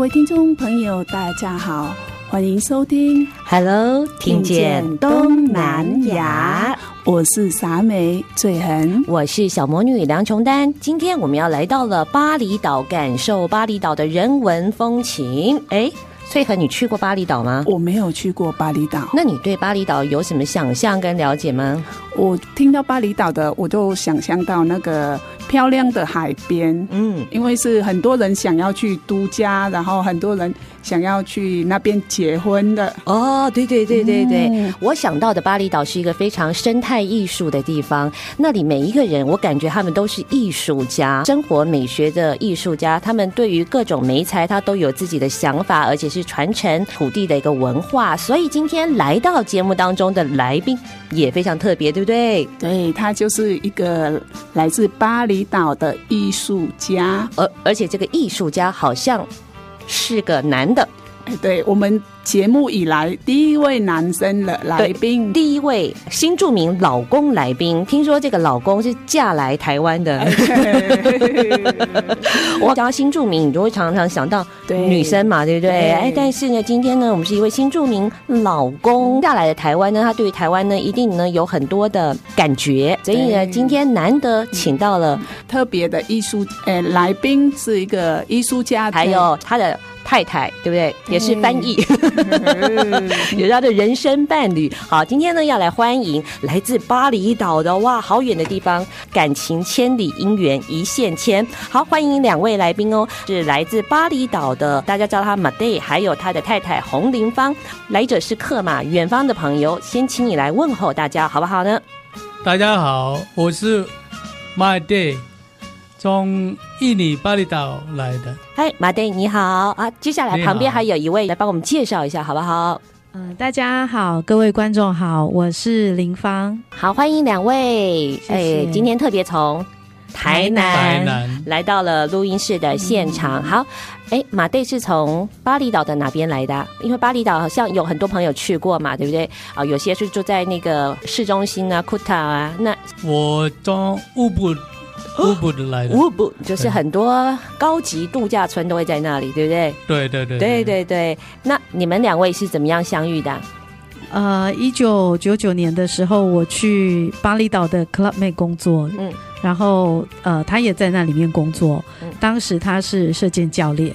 位听众朋友，大家好，欢迎收听 Hello，听见东南亚，我是傻美翠痕，我是小魔女梁琼丹。今天我们要来到了巴厘岛，感受巴厘岛的人文风情。哎，翠痕，你去过巴厘岛吗？我没有去过巴厘岛。那你对巴厘岛有什么想象跟了解吗？我听到巴厘岛的，我就想象到那个。漂亮的海边，嗯，因为是很多人想要去度假，然后很多人想要去那边结婚的。哦，对对对对对，嗯，我想到的巴厘岛是一个非常生态艺术的地方，那里每一个人，我感觉他们都是艺术家，生活美学的艺术家，他们对于各种美材，他都有自己的想法，而且是传承土地的一个文化。所以今天来到节目当中的来宾也非常特别，对不对？对，他就是一个来自巴厘岛的艺术家，而而且这个艺术家好像是个男的，对我们。节目以来第一位男生的来宾，第一位新著名老公来宾。听说这个老公是嫁来台湾的。我讲到新著名，你就会常常想到女生嘛，对，对不对？哎，但是呢，今天呢，我们是一位新著名老公嫁来的台湾呢，他对于台湾呢，一定呢有很多的感觉。所以呢，今天难得请到了特别的艺术，哎，来宾是一个艺术家，还有他的。太太对不对？也是翻译，有他的人生伴侣。好，今天呢要来欢迎来自巴厘岛的哇，好远的地方，感情千里，姻缘一线牵。好，欢迎两位来宾哦，是来自巴厘岛的，大家叫他马黛，还有他的太太洪玲芳。来者是客嘛，远方的朋友，先请你来问候大家，好不好呢？大家好，我是马黛。从印尼巴厘岛来的。嗨，马队你好啊！接下来旁边还有一位来帮我们介绍一下，好不好？嗯，大家好，各位观众好，我是林芳。好，欢迎两位。谢谢。哎，今天特别从台南，来到了录音室的现场。嗯、好，哎，马队是从巴厘岛的哪边来的？因为巴厘岛好像有很多朋友去过嘛，对不对？啊，有些是住在那个市中心啊，Kuta 啊。那我从乌布。乌布的来的，乌布就是很多高级度假村都会在那里，对不对？对对对对对对。那你们两位是怎么样相遇的？呃，一九九九年的时候，我去巴厘岛的 Club Med 工作，嗯，然后呃，他也在那里面工作。嗯，当时他是射箭教练，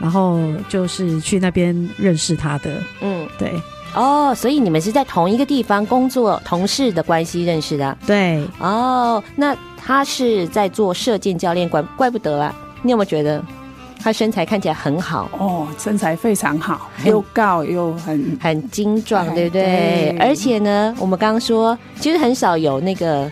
然后就是去那边认识他的。嗯，对。哦，所以你们是在同一个地方工作，同事的关系认识的？对。哦，那。他是在做射箭教练，怪怪不得啊！你有没有觉得他身材看起来很好？哦，身材非常好，又高又很很精壮，对不对？对。而且呢，我们刚刚说，其实很少有那个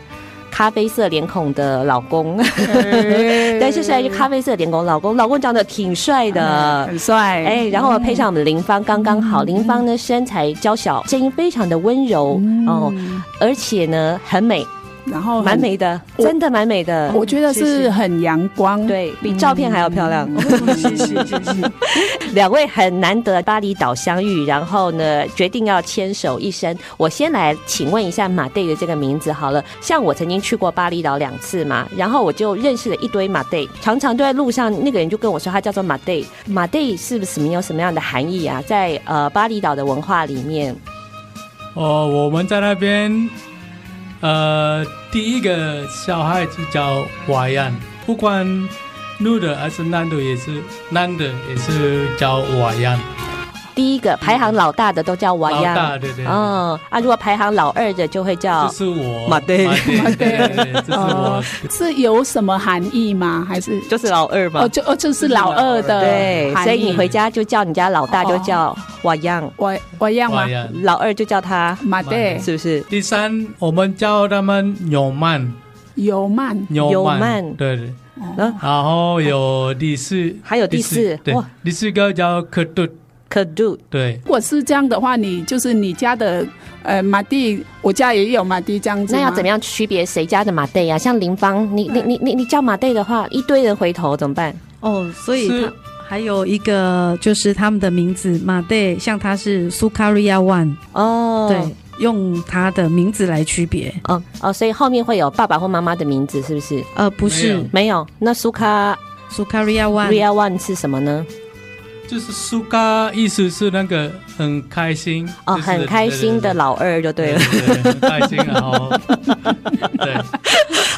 咖啡色脸孔的老公，但是现在就咖啡色脸孔老公，老公长得挺帅的，很帅。哎，然后配上我们的玲芳，刚刚好。林芳呢，身材娇小，声音非常的温柔哦，而且呢，很美。然后蛮美的，真的蛮美的。我觉得是很阳光，对，比照片还要漂亮。谢谢谢谢。两位很难得巴厘岛相遇，然后呢，决定要牵手一生。我先来请问一下马黛的这个名字好了。像我曾经去过巴厘岛两次嘛，然后我就认识了一堆马黛，常常都在路上，那个人就跟我说他叫做马黛。马黛是不是什么有什么样的含义啊？在呃巴厘岛的文化里面，哦，我们在那边。呃，第一个小孩子叫瓦扬，不管女的还是男的，也是男的也是叫瓦扬。第一个排行老大的都叫瓦样，老大对对。哦，啊，如果排行老二的就会叫，这是我。马队，马队，这是我。是有什么含义吗？还是？就是老二吧？哦，就哦，就是老二的，对。所以你回家就叫你家老大就叫瓦样，瓦瓦样吗？老二就叫他马队，是不是？第三，我们叫他们永曼，尤曼，尤曼，对对。然后有第四，还有第四，对，第四个叫可杜。可度对，如果是这样的话，你就是你家的呃马蒂，我家也有马蒂这样子。那要怎么样区别谁家的马蒂呀？像林芳，你你你你你叫马蒂的话，一堆人回头怎么办？哦，所以他还有一个就是他们的名字马蒂，像他是苏卡利亚 One 哦，对，用他的名字来区别。哦哦，所以后面会有爸爸或妈妈的名字，是不是？呃，不是，没有。没有那苏卡苏卡利亚 One Ria One 是什么呢？就是苏嘎，意思是那个很开心哦，很开心的老二就对了，很开心然后对，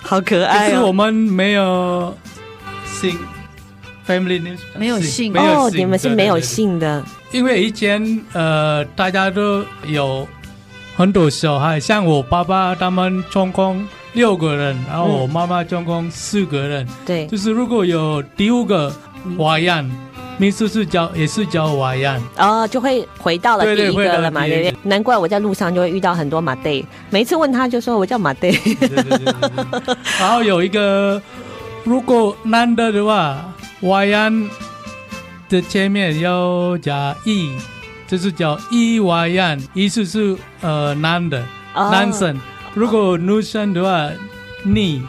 好可爱。可是我们没有姓，family name 没有姓哦，你们是没有姓的，因为以前呃大家都有很多小孩，像我爸爸他们总共六个人，然后我妈妈总共四个人，对，就是如果有第五个华阳。名字是叫也是叫瓦样哦，就会回到了第一个了嘛，对不对？难怪我在路上就会遇到很多马队，每一次问他就说我叫马队。然后有一个，如果男的的话，瓦样的前面要加 e，，就是叫一瓦样，意思是呃男的、哦、男生。如果女生的话，你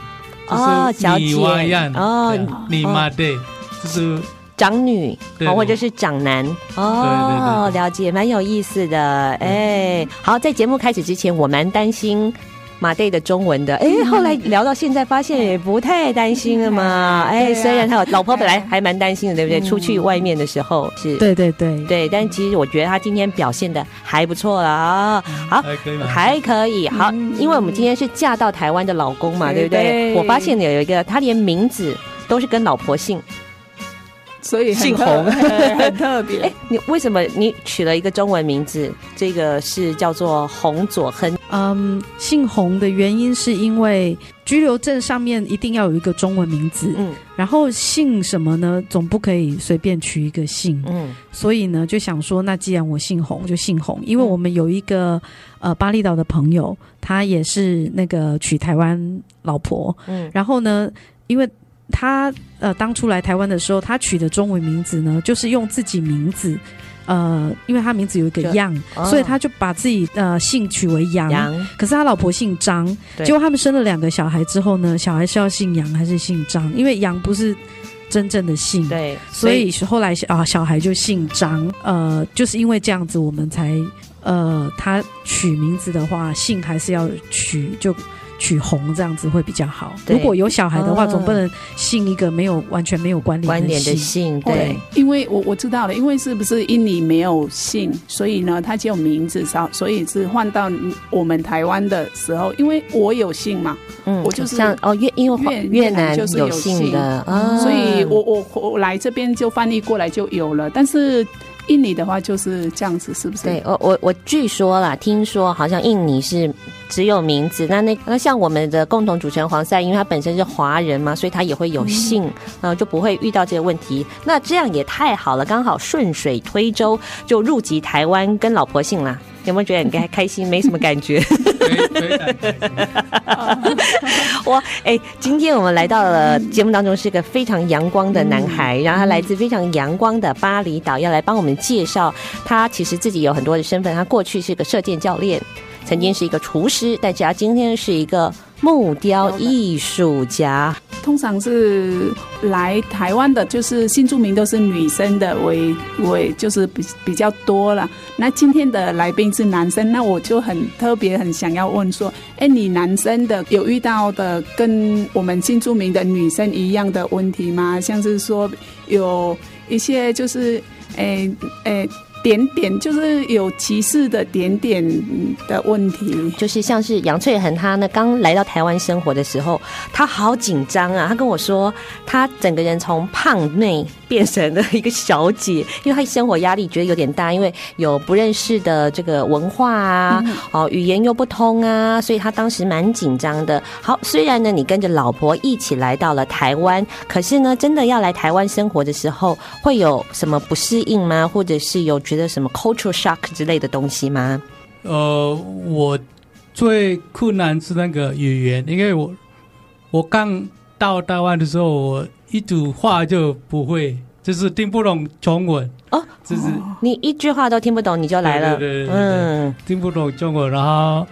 就是你瓦样哦，你马队就是。长女，好，或者是长男，哦，了解，蛮有意思的，哎，好，在节目开始之前，我蛮担心马队的中文的，哎，后来聊到现在，发现也不太担心了嘛，哎，虽然他有老婆，本来还蛮担心的，对不对？出去外面的时候是，对对对。对，但其实我觉得他今天表现的还不错了啊，好，还可以，还可以，好，因为我们今天是嫁到台湾的老公嘛，对不对？我发现有一个，他连名字都是跟老婆姓。所以姓洪，很特别。哎，你为什么你取了一个中文名字？这个是叫做洪佐亨。嗯，姓洪的原因是因为居留证上面一定要有一个中文名字。嗯，然后姓什么呢？总不可以随便取一个姓。嗯，所以呢，就想说，那既然我姓洪，就姓洪。因为我们有一个呃巴厘岛的朋友，他也是那个娶台湾老婆。嗯，然后呢，因为。他呃，当初来台湾的时候，他取的中文名字呢，就是用自己名字，呃，因为他名字有一个样，哦、所以他就把自己呃姓取为杨。杨可是他老婆姓张，结果他们生了两个小孩之后呢，小孩是要姓杨还是姓张？因为杨不是真正的姓，对，所以后来啊，小孩就姓张。呃，就是因为这样子，我们才呃，他取名字的话，姓还是要取就。取红这样子会比较好。如果有小孩的话，总不能姓一个没有完全没有关联的姓。对，因为我我知道了，因为是不是印尼没有姓，所以呢，他只有名字上，所以是换到我们台湾的时候，因为我有姓嘛，嗯，我就是像哦越因为越南就是有姓的，所以我我我来这边就翻译过来就有了，但是。印尼的话就是这样子，是不是？对，我我我据说啦，听说好像印尼是只有名字，那那那像我们的共同主持人黄赛，因为他本身是华人嘛，所以他也会有姓，然后、嗯、就不会遇到这个问题。那这样也太好了，刚好顺水推舟就入籍台湾，跟老婆姓啦。有没有觉得很开开心？没什么感觉。哇，哎，今天我们来到了节目当中，是个非常阳光的男孩，然后他来自非常阳光的巴厘岛，要来帮我们介绍他其实自己有很多的身份。他过去是个射箭教练，曾经是一个厨师，但是他今天是一个木雕艺术家。通常是来台湾的，就是新住民都是女生的为为就是比比较多了。那今天的来宾是男生，那我就很特别很想要问说，哎，你男生的有遇到的跟我们新住民的女生一样的问题吗？像是说有一些就是，哎哎。点点就是有歧视的点点的问题，就是像是杨翠恒他呢刚来到台湾生活的时候，他好紧张啊！他跟我说，他整个人从胖妹变成了一个小姐，因为她生活压力觉得有点大，因为有不认识的这个文化啊，哦，语言又不通啊，所以她当时蛮紧张的。好，虽然呢，你跟着老婆一起来到了台湾，可是呢，真的要来台湾生活的时候，会有什么不适应吗？或者是有觉得什么 cultural shock 之类的东西吗？呃，我最困难是那个语言，因为我我刚到台湾的时候，我一句话就不会，就是听不懂中文哦，就是你一句话都听不懂，你就来了，对对对对，嗯，听不懂中文，然后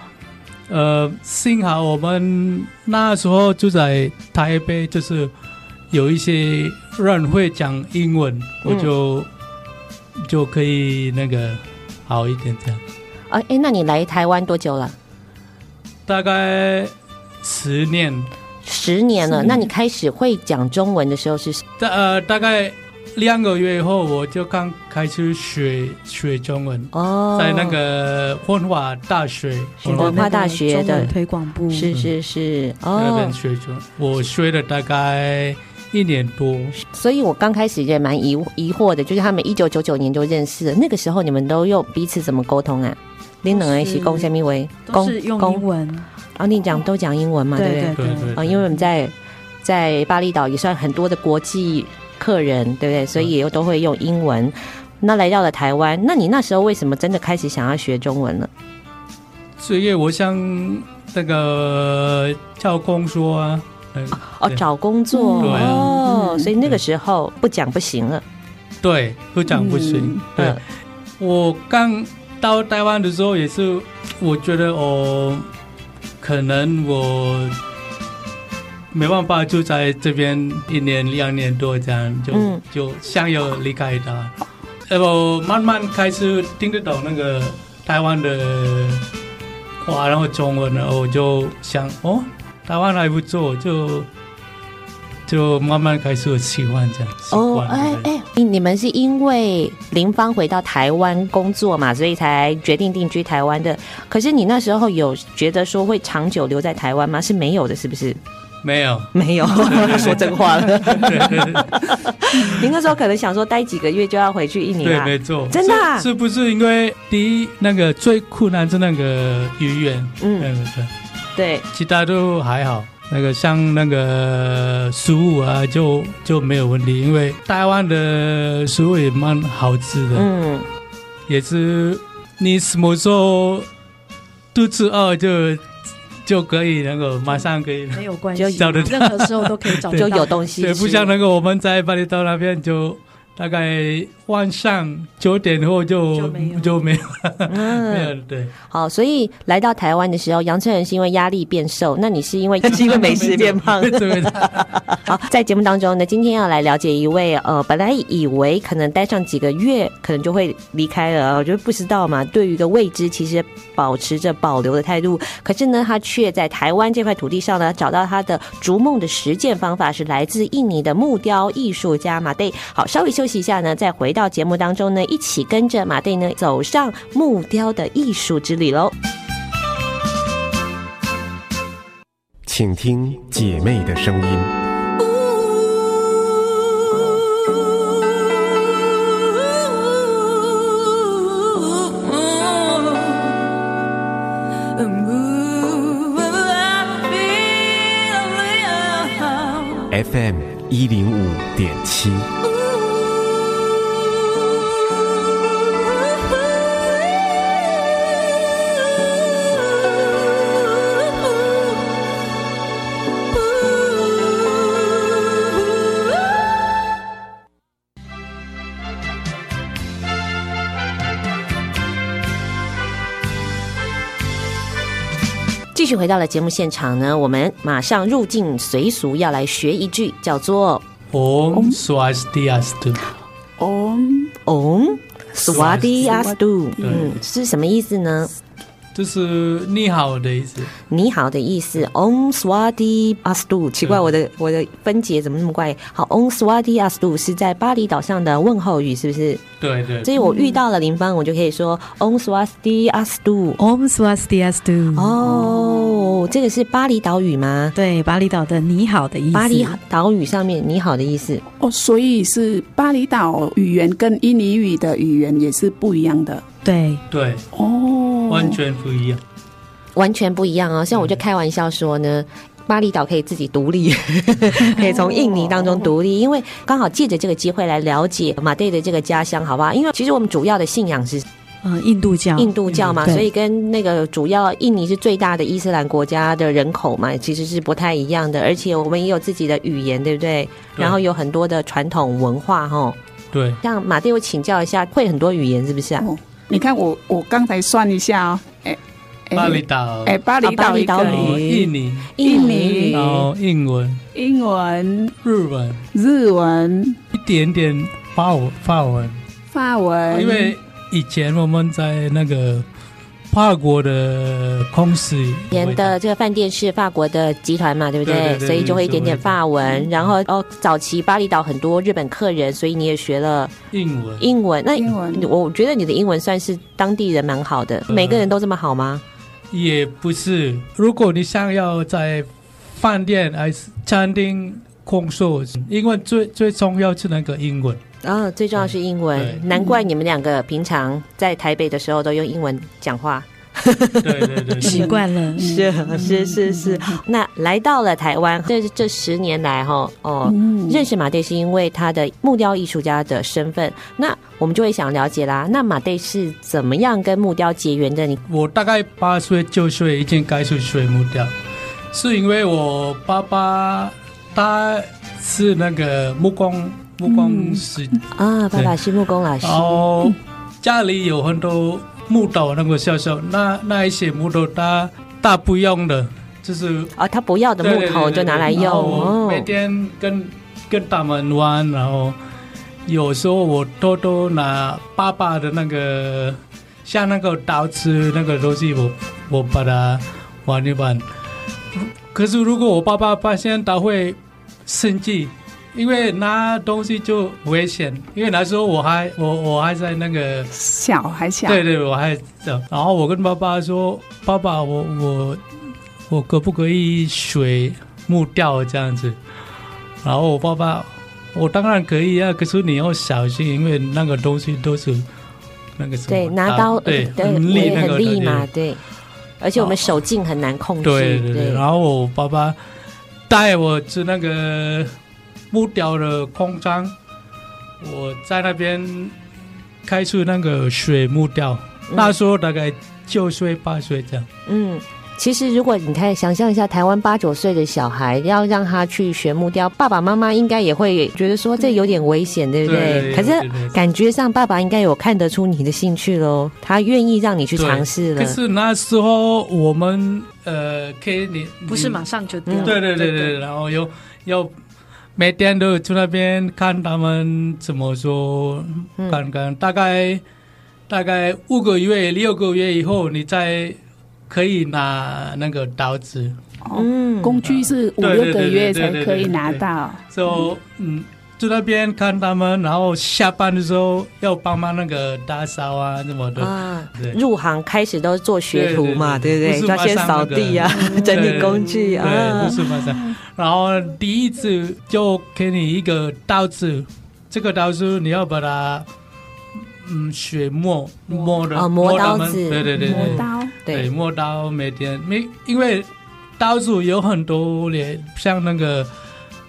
呃，幸好我们那时候住在台北，就是有一些人会讲英文，嗯、我就就可以那个好一点这样。啊，哎，那你来台湾多久了？大概十年。十年了，那你开始会讲中文的时候是？大呃，大概两个月以后，我就刚开始学学中文。哦，在那个文化大学，文化大学的推广部，是是是，哦，那边学中，我学了大概一年多。所以我刚开始也蛮疑疑惑的，就是他们一九九九年就认识了，那个时候你们都用彼此怎么沟通啊？你能一起共下面为都是用英文。啊，你讲都讲英文嘛，对不对？对对对。啊，因为我们在在巴厘岛也算很多的国际客人，对不对？所以也都会用英文。那来到了台湾，那你那时候为什么真的开始想要学中文了？所以我想那个找工作啊。哦，找工作。对哦，所以那个时候不讲不行了。对，不讲不行。对，我刚到台湾的时候也是，我觉得哦。可能我没办法就在这边一年两年多这样，就、嗯、就想要离开他。然后慢慢开始听得懂那个台湾的话，然后中文，然后我就想哦，台湾还不错，就。就慢慢开始有喜欢这样。哦，哎哎，你们是因为林芳回到台湾工作嘛，所以才决定定居台湾的。可是你那时候有觉得说会长久留在台湾吗？是没有的，是不是？没有，没有，说真话了。您那时候可能想说待几个月就要回去印尼了。对，没错，真的啊？是，是不是因为第一那个最困难是那个语言？嗯，对对对，其他都还好。那个像那个食物啊，就就没有问题，因为台湾的食物也蛮好吃的。嗯，也是你什么时候肚子饿就就可以，那个马上可以没有关系，找得到，任何时候都可以找，就有东西吃。对，不像那个我们在巴厘岛那边就。大概晚上九点后就就没有，了，嗯，没有对。好，所以来到台湾的时候，杨春仁是因为压力变瘦，那你是因为是因为美食变胖？对。好，在节目当中呢，今天要来了解一位呃，本来以为可能待上几个月，可能就会离开了，我觉得不知道嘛。对于一个未知，其实保持着保留的态度。可是呢，他却在台湾这块土地上呢，找到他的逐梦的实践方法，是来自印尼的木雕艺术家马黛。好，稍微休息。一下呢，再回到节目当中呢，一起跟着马队呢走上木雕的艺术之旅喽。请听姐妹的声音。FM 一零五点七。到了节目现场呢，我们马上入境随俗，要来学一句，叫做 Om Swastiastu。Om Om Swastiastu，嗯，是什么意思呢？就是你好的意思，你好的意思。Om Swadi Astu，奇怪，我的我的分解怎么那么怪？好，Om Swadi Astu 是在巴厘岛上的问候语，是不是？对对。所以我遇到了林芳，我就可以说 Om Swadi Astu，Om Swadi Astu。哦，这个是巴厘岛语吗？对，巴厘岛的你好的意思。巴厘岛语上面你好的意思。哦，所以是巴厘岛语言跟印尼语的语言也是不一样的。对对哦，完全不一样，完全不一样哦。像我就开玩笑说呢，巴厘岛可以自己独立，可以从印尼当中独立，因为刚好借着这个机会来了解马蒂的这个家乡，好不好？因为其实我们主要的信仰是嗯印度教，印度教嘛，所以跟那个主要印尼是最大的伊斯兰国家的人口嘛，其实是不太一样的。而且我们也有自己的语言，对不对？对，然后有很多的传统文化，哈。对，像马蒂，我请教一下，会很多语言是不是啊？哦你看我，我刚才算一下哦，哎，巴厘岛，哎，巴厘岛一个语，印尼，印尼，然后英文，英文，日文，日文，一点点法文，法文，法文，因为以前我们在那个。法国的公司，年的这个饭店是法国的集团嘛，对不对？对对对，所以就会一点点法文。然后哦，早期巴厘岛很多日本客人，所以你也学了英文。英文，那英文，我觉得你的英文算是当地人蛮好的。每个人都这么好吗？也不是。如果你想要在饭店还是餐厅工作，英文最最重要是那个英文。哦，最重要是英文，难怪你们两个平常在台北的时候都用英文讲话。对对对，习惯了，是是是是。那来到了台湾，这这十年来哈哦，认识马队是因为他的木雕艺术家的身份。那我们就会想了解啦，那马队是怎么样跟木雕结缘的？你我大概八岁九岁已经开始学木雕，是因为我爸爸他是那个木工。木工师、嗯、啊，爸爸是木工老师。哦，家里有很多木头，那个小小那那一些木头，他他不用的，就是啊，他不要的木头就拿来用。哦，每天跟跟他们玩，然后有时候我偷偷拿爸爸的那个像那个刀子那个东西，我我把它玩一玩。可是如果我爸爸发现，他会生气。因为拿东西就危险，因为那时候我还我我还在那个小还小，对对，我还小。然后我跟爸爸说：“爸爸，我我我可不可以学木雕这样子？”然后我爸爸，我当然可以啊，可是你要小心，因为那个东西都是那个什么对拿刀对很利很利嘛，对，而且我们手劲很难控制。对对对。然后我爸爸带我去那个。木雕的工厂，我在那边开出那个水木雕，嗯、那时候大概九岁八岁这样。嗯，其实如果你看想象一下，台湾八九岁的小孩要让他去学木雕，爸爸妈妈应该也会觉得说这有点危险，对不对？对，可是感觉上爸爸应该有看得出你的兴趣喽，他愿意让你去尝试了。可是那时候我们呃，可以你不是马上就掉，嗯，对对对对，然后又要。每天都去那边看他们怎么说，看看大概大概五个月、六个月以后，你再可以拿那个刀子。嗯，工具是五六个月才可以拿到。就，嗯，去那边看他们，然后下班的时候要帮忙那个打扫啊，什么的。啊，入行开始都是做学徒嘛，对不对？要先扫地啊，整理工具啊。对，不是马上。然后第一次就给你一个刀子，这个刀子你要把它嗯血磨磨的啊，磨刀子，对对对，磨刀。对磨刀。每天每，因为刀子有很多咧，像那个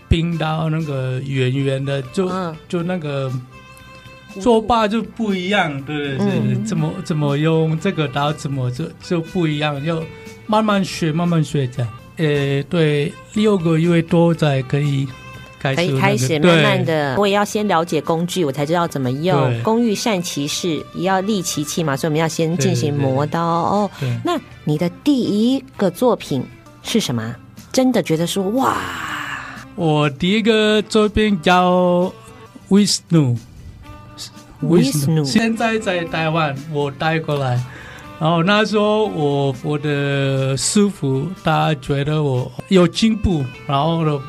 冰刀那个圆圆的，就、嗯、就那个做法就不一样，对对对，嗯、怎么怎么用这个刀怎么就就不一样，要慢慢学慢慢学这样。呃，对，六个月多才可以开始，可以开始慢慢的。我也要先了解工具，我才知道怎么用。工欲善其事，也要利其器嘛，所以我们要先进行磨刀哦。那你的第一个作品是什么？真的觉得说哇，我第一个作品叫 Vishnu，Vishnu，现在在台湾，我带过来。然后那时候我我的师傅他觉得我有进步，然后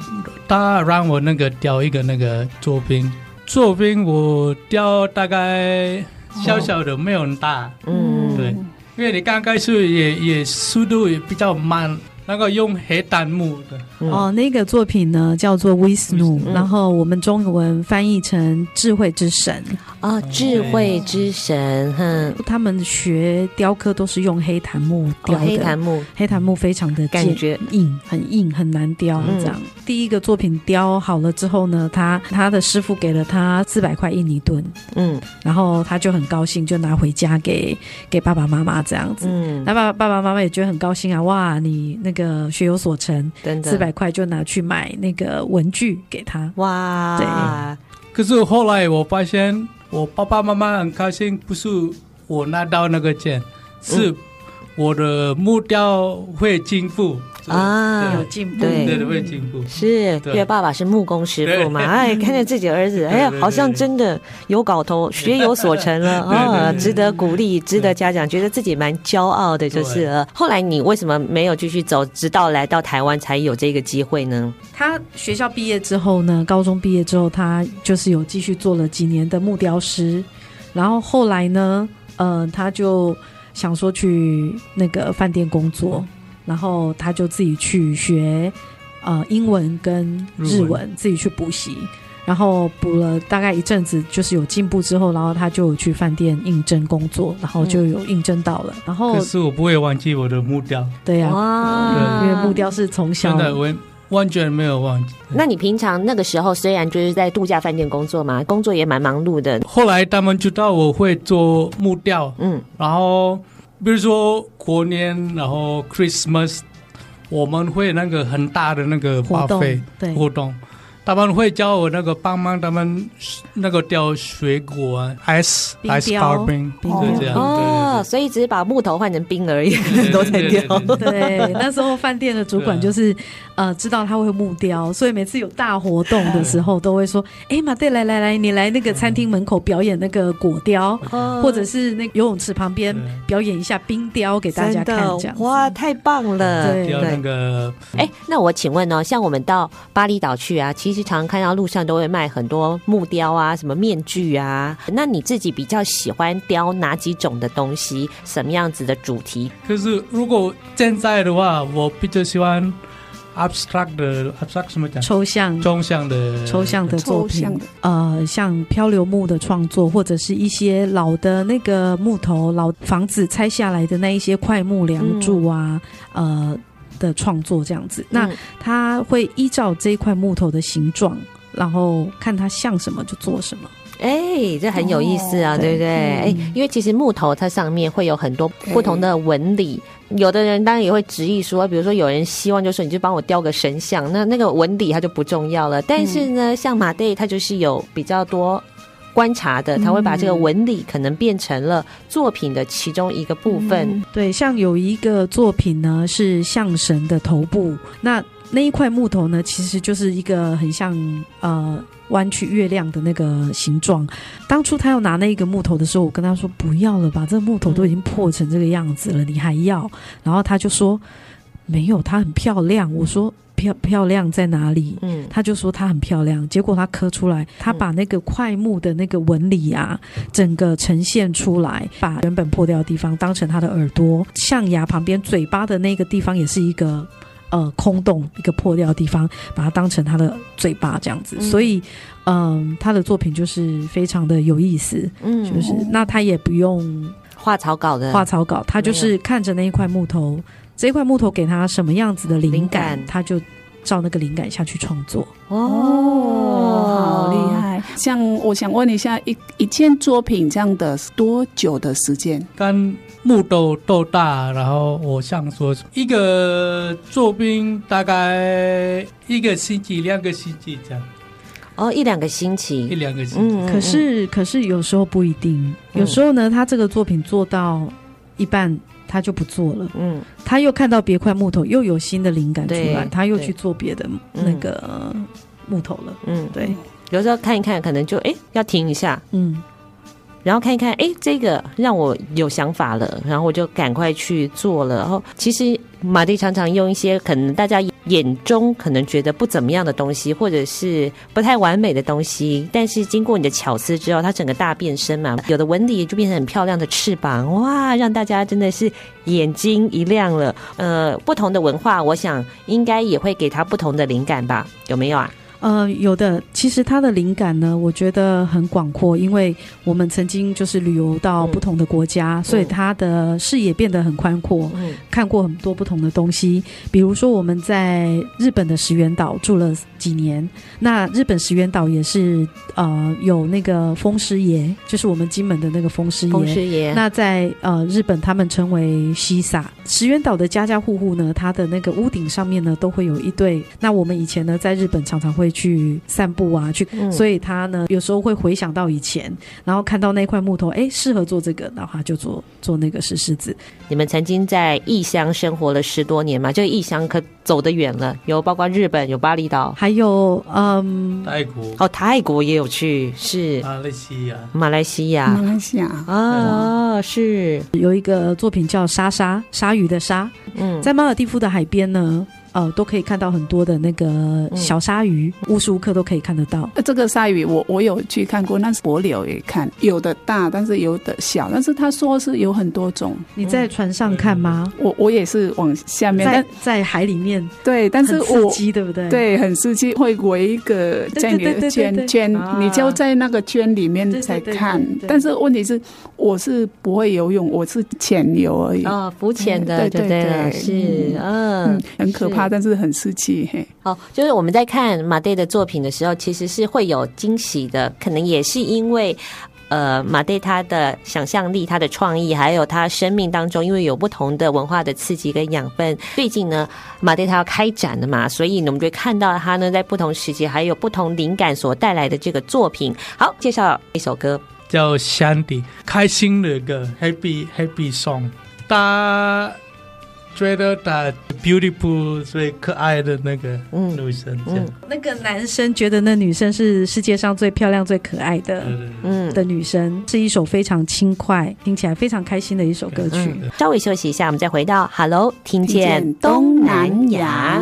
他让我那个雕一个那个作品，作品我雕大概小小的，没有很大，嗯，对，因为你刚开始也也速度也比较慢。那个用黑檀木的、嗯、哦，那个作品呢叫做 Wisnu，、嗯、然后我们中文翻译成智慧之神。啊、哦，智慧之神，哼，他们学雕刻都是用黑檀木雕的，哦、黑檀木，黑檀木非常的感觉硬，很硬，很难雕。这样、嗯，第一个作品雕好了之后呢，他他的师傅给了他四百块印尼盾，嗯，然后他就很高兴，就拿回家给给爸爸妈妈这样子，嗯，那爸爸爸爸妈妈也觉得很高兴啊，哇，你那个。个学有所成，四百块就拿去买那个文具给他。哇，对。可是后来我发现，我爸爸妈妈很开心，不是我拿到那个钱，是我的木雕会进步。啊，有进步，对，对，会进步。是，因为爸爸是木工师傅嘛，哎，看着自己儿子，哎呀，好像真的有搞头，学有所成了 啊，值得鼓励，值得嘉奖，觉得自己蛮骄傲的，就是了。后来你为什么没有继续走，直到来到台湾才有这个机会呢？他学校毕业之后呢，高中毕业之后，他就是有继续做了几年的木雕师，然后后来呢，嗯，他就想说去那个饭店工作。然后他就自己去学，呃，英文跟日文，日文自己去补习，然后补了大概一阵子，就是有进步之后，然后他就去饭店应征工作，然后就有应征到了。然后可是我不会忘记我的木雕，对呀、啊，因为木雕是从小真的，我完全没有忘记。那你平常那个时候虽然就是在度假饭店工作嘛，工作也蛮忙碌的。后来他们知道我会做木雕，嗯，然后。比如说过年，然后 Christmas，我们会那个很大的那个花费活动。他们会教我那个帮忙，他们那个雕水果啊，ice ice carving，就这样。哦，所以只是把木头换成冰而已，都在雕。对，那时候饭店的主管就是呃，知道他会木雕，所以每次有大活动的时候，都会说：“哎，马队，来来来，你来那个餐厅门口表演那个果雕，或者是那游泳池旁边表演一下冰雕给大家看。”这样哇，太棒了！对对。那个，哎，那我请问哦，像我们到巴厘岛去啊，其实。常常看到路上都会卖很多木雕啊，什么面具啊。那你自己比较喜欢雕哪几种的东西？什么样子的主题？可是如果现在的话，我比较喜欢 abstract 的 abstract 什么讲？抽象、抽象的、抽象的作品。呃，像漂流木的创作，或者是一些老的那个木头、老房子拆下来的那一些块木梁柱啊，嗯、呃。的创作这样子，那他会依照这一块木头的形状，然后看它像什么就做什么。哎、欸，这很有意思啊，哦、对不对？哎、嗯欸，因为其实木头它上面会有很多不同的纹理，有的人当然也会执意说，比如说有人希望就是你就帮我雕个神像，那那个纹理它就不重要了。但是呢，嗯、像马黛它就是有比较多。观察的，他会把这个纹理可能变成了作品的其中一个部分。嗯、对，像有一个作品呢，是象神的头部，那那一块木头呢，其实就是一个很像呃弯曲月亮的那个形状。当初他要拿那个木头的时候，我跟他说不要了吧，这个木头都已经破成这个样子了，你还要？然后他就说没有，它很漂亮。我说。漂漂亮在哪里？嗯，他就说他很漂亮，结果他刻出来，他把那个块木的那个纹理啊，整个呈现出来，把原本破掉的地方当成他的耳朵，象牙旁边嘴巴的那个地方也是一个呃空洞，一个破掉的地方，把它当成他的嘴巴这样子。嗯、所以，嗯、呃，他的作品就是非常的有意思，嗯，就是那他也不用画草稿的，画草稿，他就是看着那一块木头。这块木头给他什么样子的灵感，灵感，他就照那个灵感下去创作。哦，好厉害！像我想问一下，一一件作品这样的多久的时间？跟木豆豆大？然后我想说，一个作兵大概一个星期、两个星期这样。哦，一两个星期，一两个星期。嗯，可是可是有时候不一定，有时候呢，他这个作品做到一半。他就不做了，嗯，他又看到别块木头，又有新的灵感出来，他又去做别的那个木头了，嗯，对，有时候看一看，可能就哎要停一下，嗯，然后看一看，哎，这个让我有想法了，然后我就赶快去做了。然后其实马蒂常常用一些可能大家眼中可能觉得不怎么样的东西，或者是不太完美的东西，但是经过你的巧思之后，它整个大变身嘛，有的纹理就变成很漂亮的翅膀，哇，让大家真的是眼睛一亮了。呃，不同的文化，我想应该也会给他不同的灵感吧？有没有啊？呃，有的，其实他的灵感呢，我觉得很广阔，因为我们曾经就是旅游到不同的国家，嗯、所以他的视野变得很宽阔，嗯、看过很多不同的东西。比如说我们在日本的石垣岛住了几年，那日本石垣岛也是呃有那个风师爷，就是我们金门的那个风师爷。风师爷。那在呃日本，他们称为西萨。石垣岛的家家户户呢，他的那个屋顶上面呢，都会有一对。那我们以前呢，在日本常常会。去散步啊，去，嗯、所以他呢有时候会回想到以前，然后看到那块木头，哎，适合做这个，然后他就做做那个石狮子。你们曾经在异乡生活了十多年嘛？这个异乡可走得远了，有包括日本，有巴厘岛，还有嗯，泰国。哦，泰国也有去，是。马来西亚，马来西亚，马来西亚。啊，哦、是。有一个作品叫鲨鲨，鲨鱼的鲨，嗯，在马尔蒂夫的海边呢。呃，都可以看到很多的那个小鲨鱼，嗯、无时无刻都可以看得到。这个鲨鱼我，我我有去看过，那是帛琉也看，有的大，但是有的小，但是他说是有很多种。你在船上看吗？嗯、我我也是往下面，在在海里面。对，但是我刺激，对不对？对，很刺激，会围一个在你的圈圈，你就在那个圈里面在看。但是问题是，我是不会游泳，我是潜游而已。哦，浮潜的，对对对，是，嗯，很可怕。但是很刺激嘿。哦，就是我们在看马黛的作品的时候，其实是会有惊喜的。可能也是因为，呃，马黛他的想象力、他的创意，还有他生命当中，因为有不同的文化的刺激跟养分。最近呢，马黛他要开展了嘛，所以呢，我们就会看到他呢，在不同时期还有不同灵感所带来的这个作品。好，介绍一首歌，叫《香迪》，开心的歌，Happy Happy Song。他觉得他 beautiful 最可爱的那个女生，嗯，嗯，那个男生觉得那女生是世界上最漂亮、最可爱的，嗯，的女生，是一首非常轻快、听起来非常开心的一首歌曲。嗯，稍微休息一下，我们再回到 Hello，听见东南亚。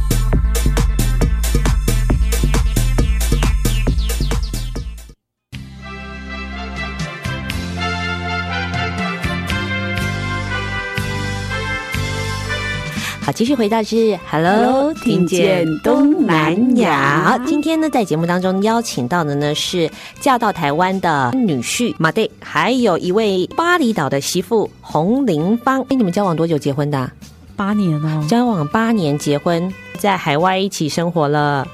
好，继续回到是 Hello，听见东南亚。好，今天呢，在节目当中邀请到的呢是嫁到台湾的女婿马队，还有一位巴厘岛的媳妇洪玲芳。哎，你们交往多久结婚的？八年哦，交往八年结婚，在海外一起生活了。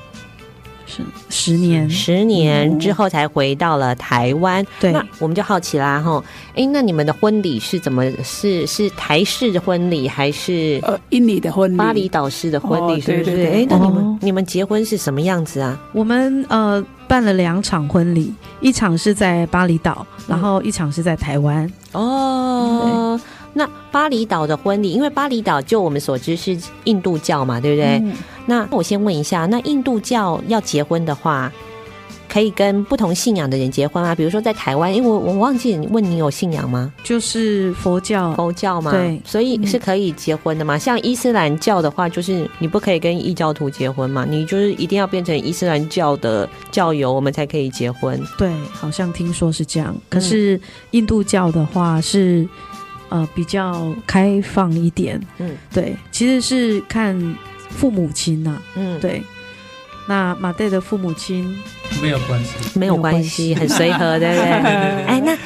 是十年，十年之后才回到了台湾。对，那我们就好奇啦，哈，哎，那你们的婚礼是怎么？是是台式的婚礼，还是呃印尼的婚礼？巴厘岛式的婚礼，是不是？哎，那你们你们结婚是什么样子啊？我们呃办了两场婚礼，一场是在巴厘岛，然后一场是在台湾。哦。那巴厘岛的婚礼，因为巴厘岛就我们所知是印度教嘛，对不对？嗯、那我先问一下，那印度教要结婚的话，可以跟不同信仰的人结婚啊？比如说在台湾，因为我我忘记问你有信仰吗？就是佛教，佛教嘛，对，所以是可以结婚的嘛。嗯、像伊斯兰教的话，就是你不可以跟异教徒结婚嘛，你就是一定要变成伊斯兰教的教友，我们才可以结婚。对，好像听说是这样。可是印度教的话是。呃，比较开放一点，嗯，对，其实是看父母亲呐、啊，嗯，对。那马队的父母亲没有关系，没有关系，很随和，对不对？哎，那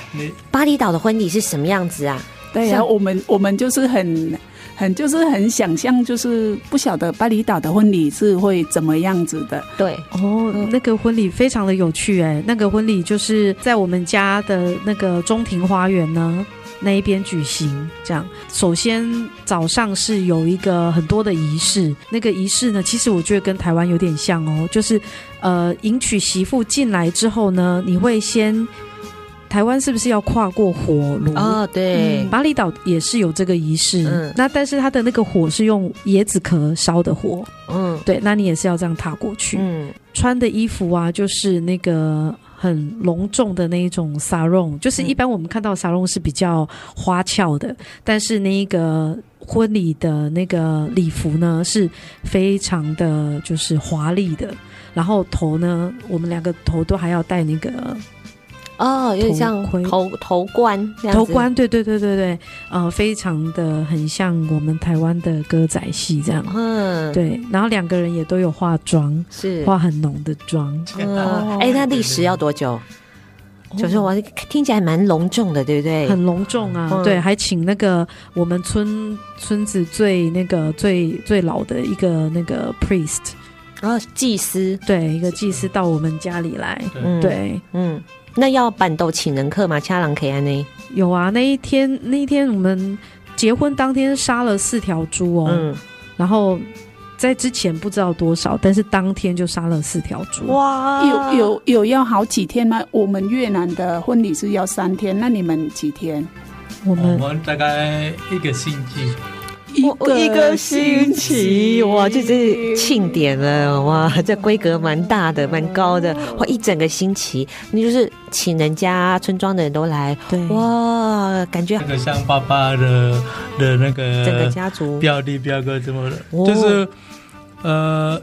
巴厘岛的婚礼是什么样子啊？对呀、啊，我们我们就是很很就是很想象，就是不晓得巴厘岛的婚礼是会怎么样子的。对，哦，那个婚礼非常的有趣，哎，那个婚礼就是在我们家的那个中庭花园呢。那一边举行。这样，首先早上是有一个很多的仪式，那个仪式呢，其实我觉得跟台湾有点像哦，就是呃，迎娶媳妇进来之后呢，你会先。台湾是不是要跨过火炉啊？对，巴厘岛也是有这个仪式。嗯，那但是它的那个火是用椰子壳烧的火。嗯，对，那你也是要这样踏过去。嗯，穿的衣服啊，就是那个很隆重的那一种 sarong，就是一般我们看到 sarong 是比较花俏的，但是那个婚礼的那个礼服呢，是非常的就是华丽的。然后头呢，我们两个头都还要戴那个。哦，有点像头头冠，头冠，对对对对对，呃，非常的很像我们台湾的歌仔戏这样，嗯，对，然后两个人也都有化妆，是。化很浓的妆，哦，哎，那历时要多久？就是我听起来蛮隆重的，对不对？很隆重啊，对，还请那个我们村村子最那个最最老的一个那个 priest，然后祭司，对，一个祭司到我们家里来，对，嗯。那要板豆请人客吗？恰郎可以呢？有啊，那一天那一天我们结婚当天杀了四条猪哦，嗯，然后在之前不知道多少，但是当天就杀了四条猪。哇，有有有要好几天吗？我们越南的婚礼是要三天，那你们几天？我们我们大概一个星期。一个一个星期。哇，这是庆典了哇，这规格蛮大的，蛮高的。哇，一整个星期，你就是请人家村庄的人都来，对。哇，感觉那个像爸爸的的那个整个家族。表弟表哥怎么的，哦、就是呃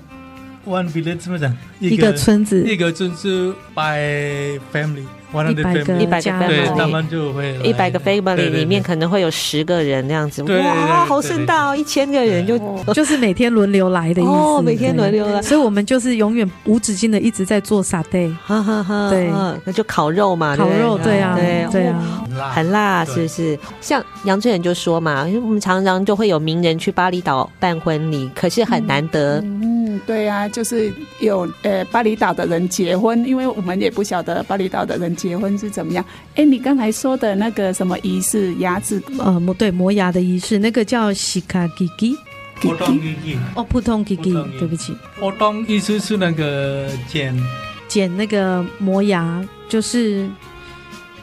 ，one village 怎么讲？一个村子，一个村子 by family。一百个一百个 family，一百个 family 里面可能会有十个人那样子，哇，好盛大哦！一千个人就 就是每天轮流来的意思，哦，每天轮流来，所以我们就是永远无止境的一直在做 satay，哈哈哈，对，那就烤肉嘛，烤肉，对啊，对对啊，很辣，是不是？像杨春人就说嘛，因为我们常常就会有名人去巴厘岛办婚礼，可是很难得。嗯，对啊，就是有呃巴厘岛的人结婚，因为我们也不晓得巴厘岛的人。结婚是怎么样？哎，你刚才说的那个什么仪式，牙齿呃磨对磨牙的仪式，那个叫西卡吉吉，普通吉吉哦，普通吉吉，对不起，普通意思是那个剪剪那个磨牙，就是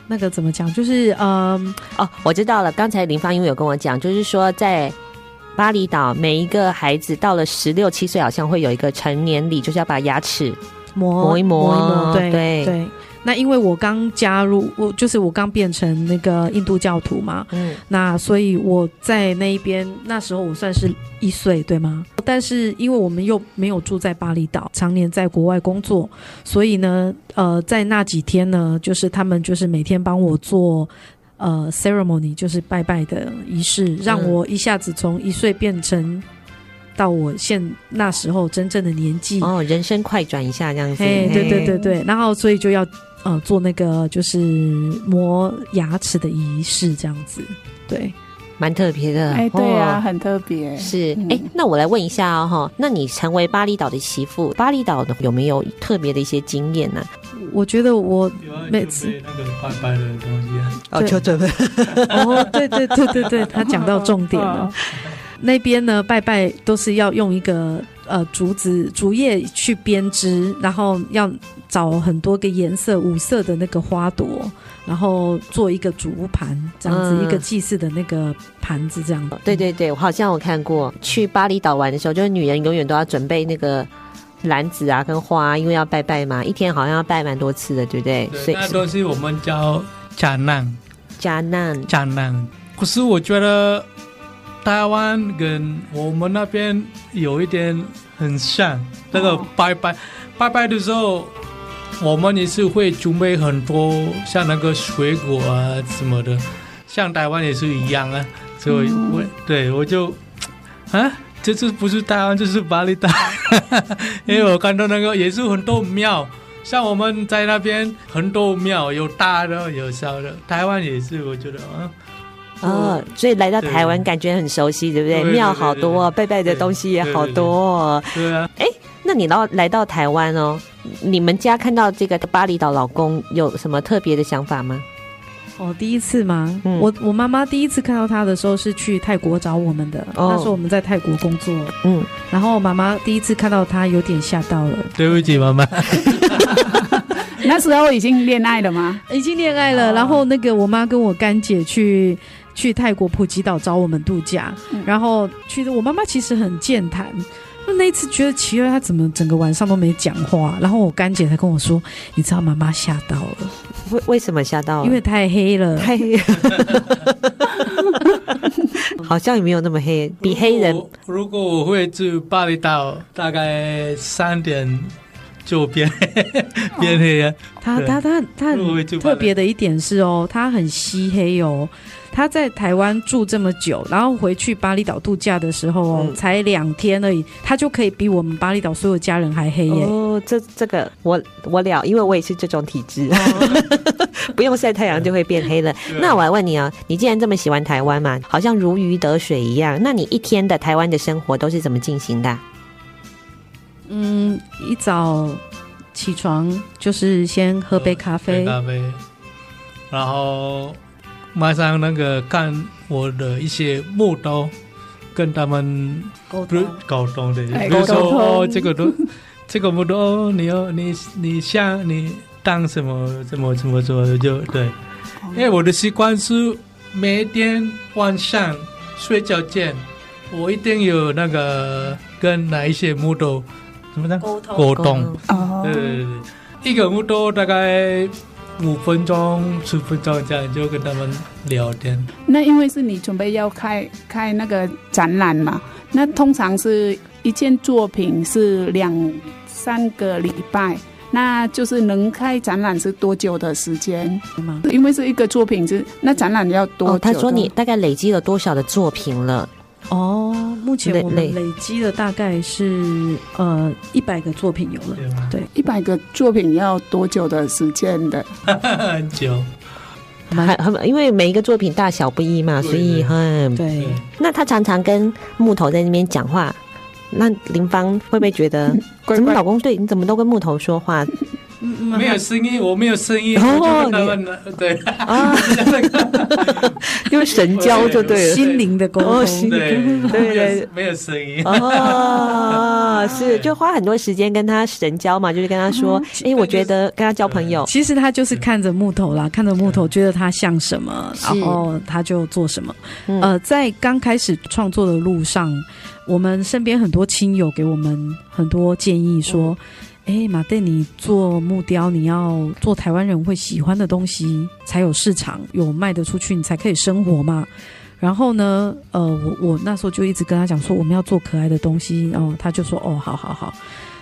那个怎么讲？就是嗯哦，我知道了。刚才林芳因为有跟我讲，就是说在巴厘岛，每一个孩子到了十六七岁，好像会有一个成年礼，就是要把牙齿磨磨一磨，磨一磨，对对。对那因为我刚加入，我就是我刚变成那个印度教徒嘛，嗯，那所以我在那一边那时候我算是一岁，对吗？但是因为我们又没有住在巴厘岛，常年在国外工作，所以呢，呃，在那几天呢，就是他们就是每天帮我做呃 ceremony，就是拜拜的仪式，让我一下子从一岁变成到我现那时候真正的年纪哦，人生快转一下这样子，对对对对，然后所以就要。呃，做那个就是磨牙齿的仪式，这样子，对，蛮特别的。哎，对啊，很特别。是，哎，那我来问一下哦，哈，那你成为巴厘岛的媳妇，巴厘岛的有没有特别的一些经验呢？我觉得我每次那个拜拜的东西啊，哦，就准备。哦，对对对对对，他讲到重点了。那边呢，拜拜都是要用一个呃竹子竹叶去编织，然后要。找很多个颜色五色的那个花朵，然后做一个竹盘，这样子、嗯、一个祭祀的那个盘子，这样子。对对对，我好像我看过。去巴厘岛玩的时候，就是女人永远都要准备那个篮子啊，跟花，因为要拜拜嘛，一天好像要拜蛮多次的，对不对？以那东西我们叫加难，加难，加难。可是我觉得台湾跟我们那边有一点很像，那个拜拜、哦、拜拜的时候。我们也是会准备很多，像那个水果啊什么的，像台湾也是一样啊。所以我，我对我就啊，这次不是台湾，就是巴厘岛，因为我看到那个也是很多庙，像我们在那边很多庙，有大的有小的。台湾也是，我觉得啊，哦，所以来到台湾感觉很熟悉，对不对？庙好多，拜拜的东西也好多。对啊，哎。那你到来到台湾哦，你们家看到这个巴厘岛老公有什么特别的想法吗？哦，第一次吗？嗯、我我妈妈第一次看到他的时候是去泰国找我们的，哦、那时候我们在泰国工作。嗯，然后妈妈第一次看到他有点吓到了。对不起，妈妈。那时候已经恋爱了吗？已经恋爱了。然后那个我妈跟我干姐去去泰国普吉岛找我们度假，嗯、然后去的我妈妈其实很健谈。那那一次觉得奇怪，他怎么整个晚上都没讲话？然后我干姐才跟我说：“你知道妈妈吓到了。”为为什么吓到了？因为太黑了，太黑了。好像也没有那么黑，比黑人。如果我会住巴厘岛，大概三点就变变黑了。他他他他很特别的一点是哦，他很吸黑哦。他在台湾住这么久，然后回去巴厘岛度假的时候哦，嗯、才两天而已，他就可以比我们巴厘岛所有家人还黑耶！哦，这这个我我了，因为我也是这种体质，哦、不用晒太阳就会变黑了。那我来问你啊，你既然这么喜欢台湾嘛，好像如鱼得水一样，那你一天的台湾的生活都是怎么进行的？嗯，一早起床就是先喝杯咖啡，咖啡，然后。马上那个看我的一些木头，跟他们沟通。沟通的，比如说哦，这个都 这个木头，你要你你想你当什么怎么怎么做的就对，因为我的习惯是每天晚上睡觉前，我一定有那个跟哪一些木头怎么讲？沟通，对对对，一个木头大概。五分钟、十分钟这样就跟他们聊天。那因为是你准备要开开那个展览嘛，那通常是一件作品是两三个礼拜，那就是能开展览是多久的时间吗？因为是一个作品是那展览要多久？哦，他说你大概累积了多少的作品了？哦，目前我们累。积了大概是呃一百个作品有了，对，一百个作品要多久的时间的？很久，还很，因为每一个作品大小不一嘛，所以很对。那他常常跟木头在那边讲话，那林芳会不会觉得，怎么老公对你怎么都跟木头说话？没有声音，我没有声音，哦，对。啊，因为神交就对了，心灵的沟通，对对，没有声音。哦，是就花很多时间跟他神交嘛，就是跟他说，哎，我觉得跟他交朋友，其实他就是看着木头啦，看着木头，觉得他像什么，然后他就做什么。呃，在刚开始创作的路上，我们身边很多亲友给我们很多建议说。哎，马蒂，你做木雕，你要做台湾人会喜欢的东西，才有市场，有卖得出去，你才可以生活嘛。然后呢，呃，我我那时候就一直跟他讲说，我们要做可爱的东西，然后他就说，哦，好好好。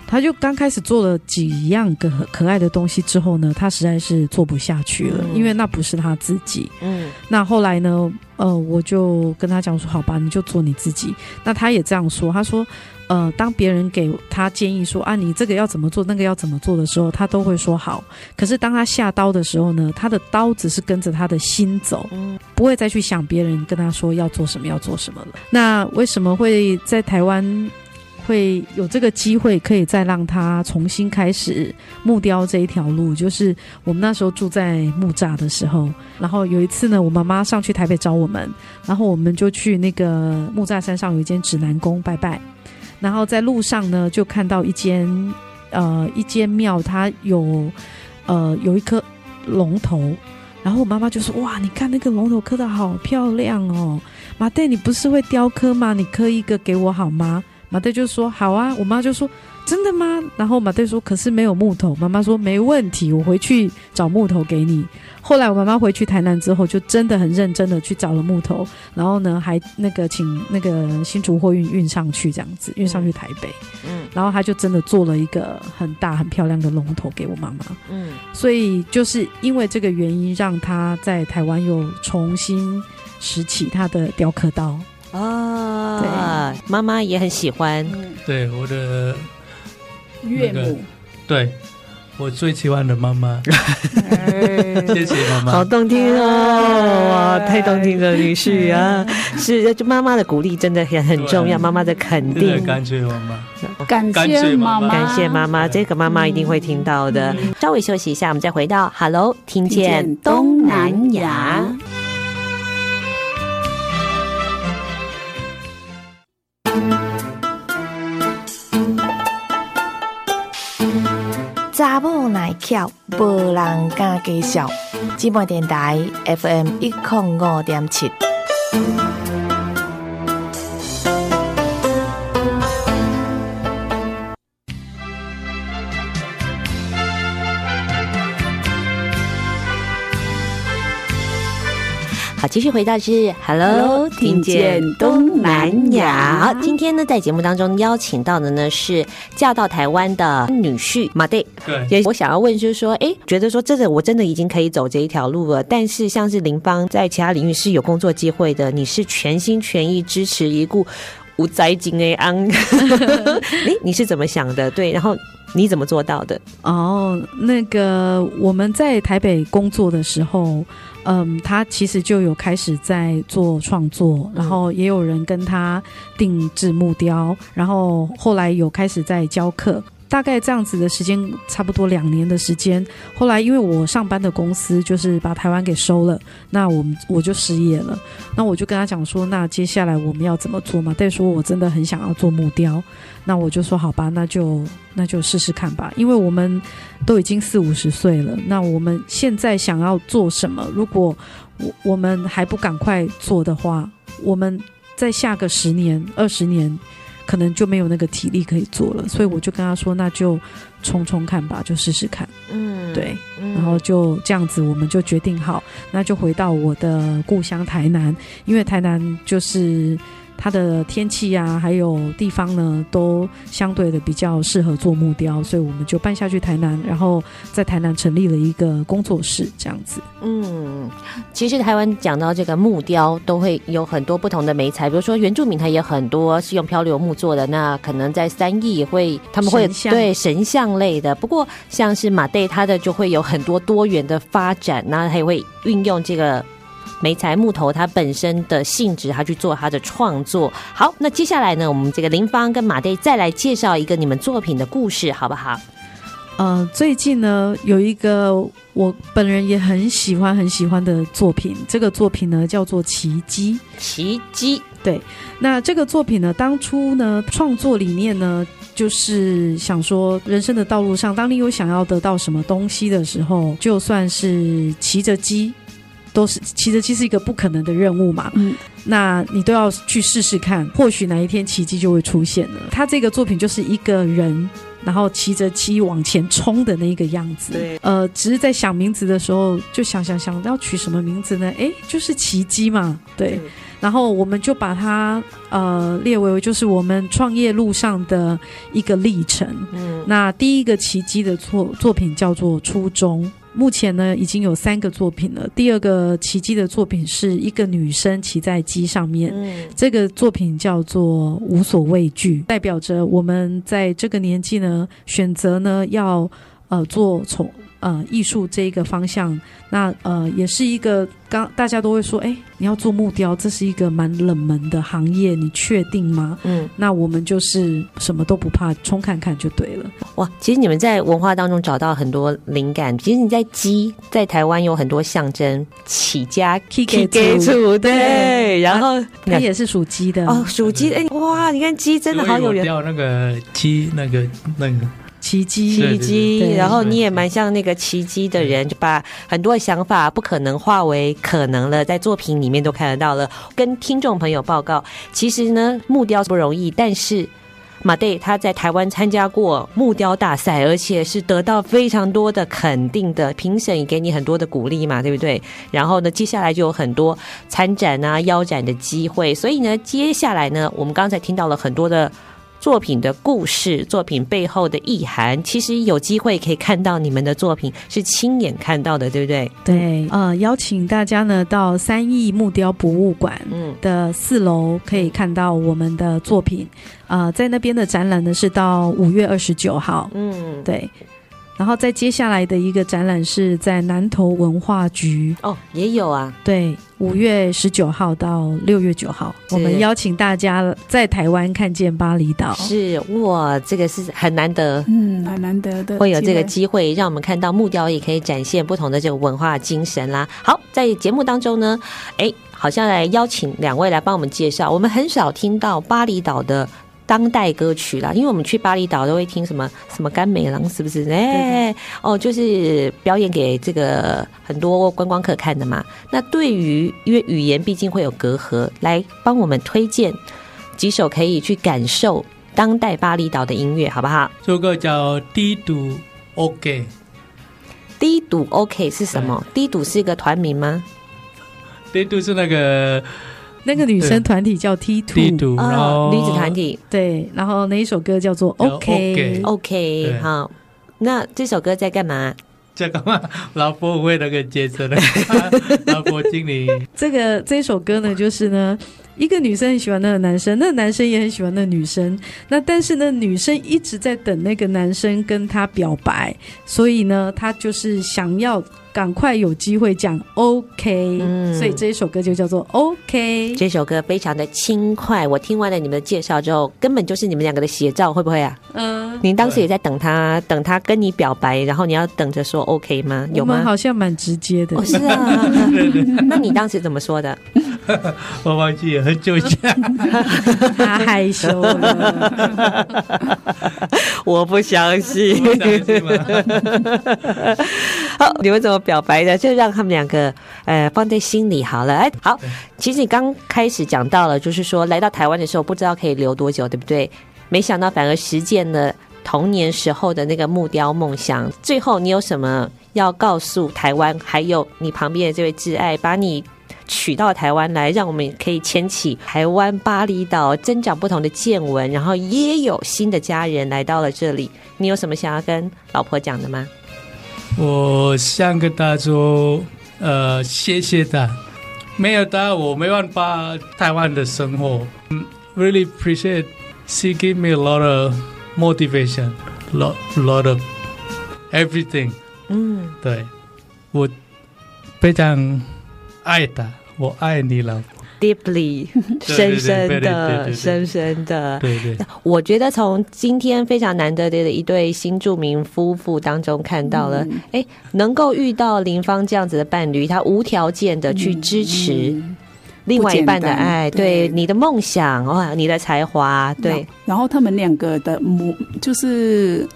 他就刚开始做了几样个可爱的东西之后呢，他实在是做不下去了，因为那不是他自己。嗯，那后来呢，呃，我就跟他讲说，好吧，你就做你自己。那他也这样说，他说。呃，当别人给他建议说啊，你这个要怎么做，那个要怎么做的时候，他都会说好。可是当他下刀的时候呢，他的刀只是跟着他的心走，不会再去想别人跟他说要做什么，要做什么了。那为什么会在台湾会有这个机会，可以再让他重新开始木雕这一条路？就是我们那时候住在木栅的时候，然后有一次呢，我妈妈上去台北找我们，然后我们就去那个木栅山上有一间指南宫拜拜。然后在路上呢，就看到一间呃一间庙，它有呃有一颗龙头，然后我妈妈就说：“哇，你看那个龙头刻的好漂亮哦，马黛，你不是会雕刻吗？你刻一个给我好吗？”马黛就说：“好啊。”我妈就说。真的吗？然后马队说：“可是没有木头。”妈妈说：“没问题，我回去找木头给你。”后来我妈妈回去台南之后，就真的很认真的去找了木头，然后呢，还那个请那个新竹货运运上去，这样子运上去台北。嗯，然后他就真的做了一个很大很漂亮的龙头给我妈妈。嗯，所以就是因为这个原因，让他在台湾又重新拾起他的雕刻刀啊。对，妈妈也很喜欢。对我的。岳母，对，我最喜欢的妈妈，谢谢妈妈，好动听哦，哇，太动听了，女婿啊，是，就妈妈的鼓励真的很很重要，妈妈的肯定，感谢妈妈，感谢妈妈，感谢妈妈，这个妈妈一定会听到的。稍微休息一下，我们再回到 Hello，听见东。东南亚。查某耐巧，无人敢介绍。姊妹电台 FM 一零五点七。好，继续回到是 Hello，听见东南亚。好，今天呢，在节目当中邀请到的呢是嫁到台湾的女婿马蒂。对，也我想要问就是说，哎，觉得说真的，我真的已经可以走这一条路了。但是像是林芳在其他领域是有工作机会的，你是全心全意支持一顾无灾金 A 安。哎，你是怎么想的？对，然后你怎么做到的？哦，那个我们在台北工作的时候。嗯，他其实就有开始在做创作，然后也有人跟他定制木雕，然后后来有开始在教课。大概这样子的时间，差不多两年的时间。后来因为我上班的公司就是把台湾给收了，那我们我就失业了。那我就跟他讲说，那接下来我们要怎么做嘛？再说我真的很想要做木雕，那我就说好吧，那就那就试试看吧。因为我们都已经四五十岁了，那我们现在想要做什么？如果我我们还不赶快做的话，我们再下个十年、二十年。可能就没有那个体力可以做了，所以我就跟他说：“那就冲冲看吧，就试试看。”嗯，对，然后就这样子，我们就决定好，那就回到我的故乡台南，因为台南就是。它的天气啊，还有地方呢，都相对的比较适合做木雕，所以我们就搬下去台南，然后在台南成立了一个工作室，这样子。嗯，其实台湾讲到这个木雕，都会有很多不同的媒材，比如说原住民，他也很多是用漂流木做的。那可能在三义也会，他们会对神像类的。不过像是马黛，他的就会有很多多元的发展，那他也会运用这个。媒材木头，它本身的性质，它去做它的创作。好，那接下来呢，我们这个林芳跟马黛再来介绍一个你们作品的故事，好不好？呃，最近呢，有一个我本人也很喜欢很喜欢的作品，这个作品呢叫做《奇迹》。奇迹，对。那这个作品呢，当初呢创作理念呢，就是想说，人生的道路上，当你有想要得到什么东西的时候，就算是骑着鸡。都是骑着鸡是一个不可能的任务嘛，嗯，那你都要去试试看，或许哪一天奇迹就会出现了。他这个作品就是一个人，然后骑着鸡往前冲的那个样子。对，呃，只是在想名字的时候，就想想想要取什么名字呢？哎，就是奇迹嘛，对。对，然后我们就把它呃列为就是我们创业路上的一个历程。嗯，那第一个奇迹的作作品叫做初衷。目前呢，已经有三个作品了。第二个奇迹的作品是一个女生骑在鸡上面，嗯，这个作品叫做无所畏惧，代表着我们在这个年纪呢，选择呢要呃做从。呃，艺术这一个方向，那呃，也是一个刚大家都会说，哎，你要做木雕，这是一个蛮冷门的行业，你确定吗？嗯，那我们就是什么都不怕，冲看看就对了。哇，其实你们在文化当中找到很多灵感。其实你在鸡，在台湾有很多象征，起家起家猪，对，然后它也是属鸡的哦，属鸡。哎，哇，你看鸡真的好有缘。掉那个鸡，那个那个。奇迹，奇迹。然后你也蛮像那个奇迹的人，就把很多想法不可能化为可能了，在作品里面都看得到了。跟听众朋友报告，其实呢，木雕不容易，但是马队他在台湾参加过木雕大赛，而且是得到非常多的肯定的评审，也给你很多的鼓励嘛，对不对？然后呢，接下来就有很多参展啊、邀展的机会。所以呢，接下来呢，我们刚才听到了很多的。作品的故事，作品背后的意涵，其实有机会可以看到你们的作品是亲眼看到的，对不对？对，呃，邀请大家呢到三义木雕博物馆的四楼可以看到我们的作品，呃，在那边的展览呢是到五月二十九号，嗯，对。然后在接下来的一个展览是在南投文化局。哦，也有啊，对，五月十九号到六月九号，我们邀请大家在台湾看见巴厘岛，是哇，这个是很难得，嗯，很难得的，会有这个机会让我们看到木雕也可以展现不同的这个文化精神啦。好，在节目当中呢，哎，好像来邀请两位来帮我们介绍，我们很少听到巴厘岛的。当代歌曲啦，因为我们去巴厘岛都会听什么什么甘美郎，是不是？哎，哦，就是表演给这个很多观光客看的嘛。那对于因为语言毕竟会有隔阂，来帮我们推荐几首可以去感受当代巴厘岛的音乐，好不好？这个叫低度 OK，低度 OK 是什么？低度是一个团名吗？低度是那个。那个女生团体叫 T Two，啊，女子团体。对，然后那一首歌叫做 OK OK，好。那这首歌在干嘛？在干嘛？老婆会那个节奏的，老婆经理。这个这首歌呢，就是呢，一个女生很喜欢那个男生，那个男生也很喜欢那个女生。那但是呢，女生一直在等那个男生跟她表白，所以呢，她就是想要。赶快有机会讲 OK，嗯，所以这一首歌就叫做 OK。这首歌非常的轻快，我听完了你们的介绍之后，根本就是你们两个的写照，会不会啊？嗯，您当时也在等他，等他跟你表白，然后你要等着说 OK 吗？有吗？好像蛮直接的。哦，是啊，那你当时怎么说的？我忘记了很久以前，他害羞了，我不相信。好，你们怎么表白的？就让他们两个呃放在心里好了。哎，好，其实你刚开始讲到了，就是说来到台湾的时候不知道可以留多久，对不对？没想到反而实践了童年时候的那个木雕梦想。最后你有什么要告诉台湾，还有你旁边的这位挚爱，把你娶到台湾来，让我们可以牵起台湾巴厘岛增长不同的见闻，然后也有新的家人来到了这里。你有什么想要跟老婆讲的吗？我想跟他说，呃，谢谢他，没有他我没办法台湾的生活。Really appreciate she give me a lot of motivation, lot lot of everything。嗯，对，我非常爱的，我爱你了。Deeply，深深的，深深的。对对，我觉得从今天非常难得的一对新著名夫妇当中看到了，哎、嗯，能够遇到林芳这样子的伴侣，他无条件的去支持另外一半的爱，对，对你的梦想哇，你的才华，对。然后他们两个的母就是，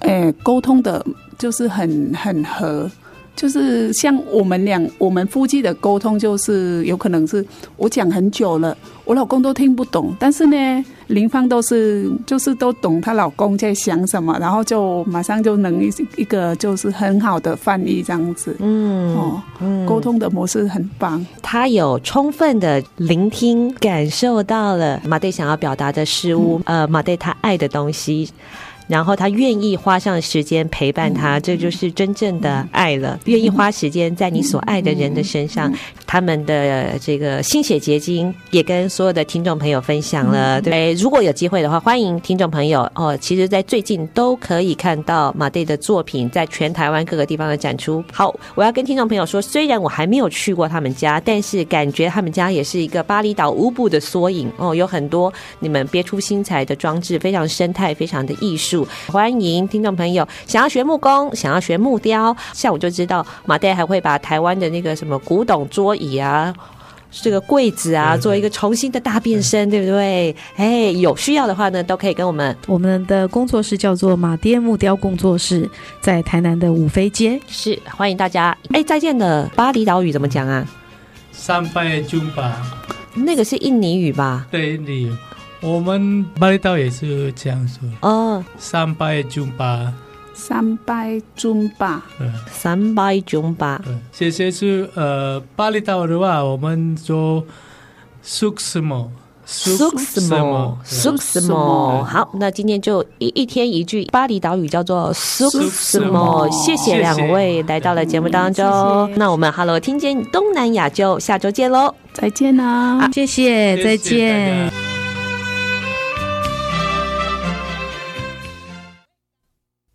哎，沟通的，就是很很合。就是像我们俩，我们夫妻的沟通，就是有可能是我讲很久了，我老公都听不懂，但是呢，林芳都是就是都懂她老公在想什么，然后就马上就能一一个就是很好的翻译这样子，嗯哦，沟通的模式很棒。他有充分的聆听，感受到了马队想要表达的事物，嗯、呃，马队他爱的东西。然后他愿意花上时间陪伴他，这就是真正的爱了。愿意花时间在你所爱的人的身上，他们的这个心血结晶也跟所有的听众朋友分享了。对，如果有机会的话，欢迎听众朋友哦。其实，在最近都可以看到马蒂的作品在全台湾各个地方的展出。好，我要跟听众朋友说，虽然我还没有去过他们家，但是感觉他们家也是一个巴厘岛乌布的缩影哦。有很多你们别出心裁的装置，非常生态，非常的艺术。欢迎听众朋友，想要学木工，想要学木雕，下午就知道马黛还会把台湾的那个什么古董桌椅啊，这个柜子啊，做一个重新的大变身，对不对？哎，有需要的话呢，都可以跟我们。我们的工作室叫做马爹木雕工作室，在台南的五妃街。是，欢迎大家。哎，再见的巴厘岛语怎么讲啊？三拜中巴，那个是印尼语吧？对，印尼语。我们巴厘岛也是这样说。哦，三拜尊巴，三拜尊巴，三拜尊巴。谢谢是呃，巴厘岛的话，我们说 suksmo suksmo suksmo。好，那今天就一一天一句巴厘岛语叫做 suksmo。谢谢两位来到了节目当中。谢谢，那我们 Hello 听见东南亚就下周见喽，再见啦，谢谢，再见。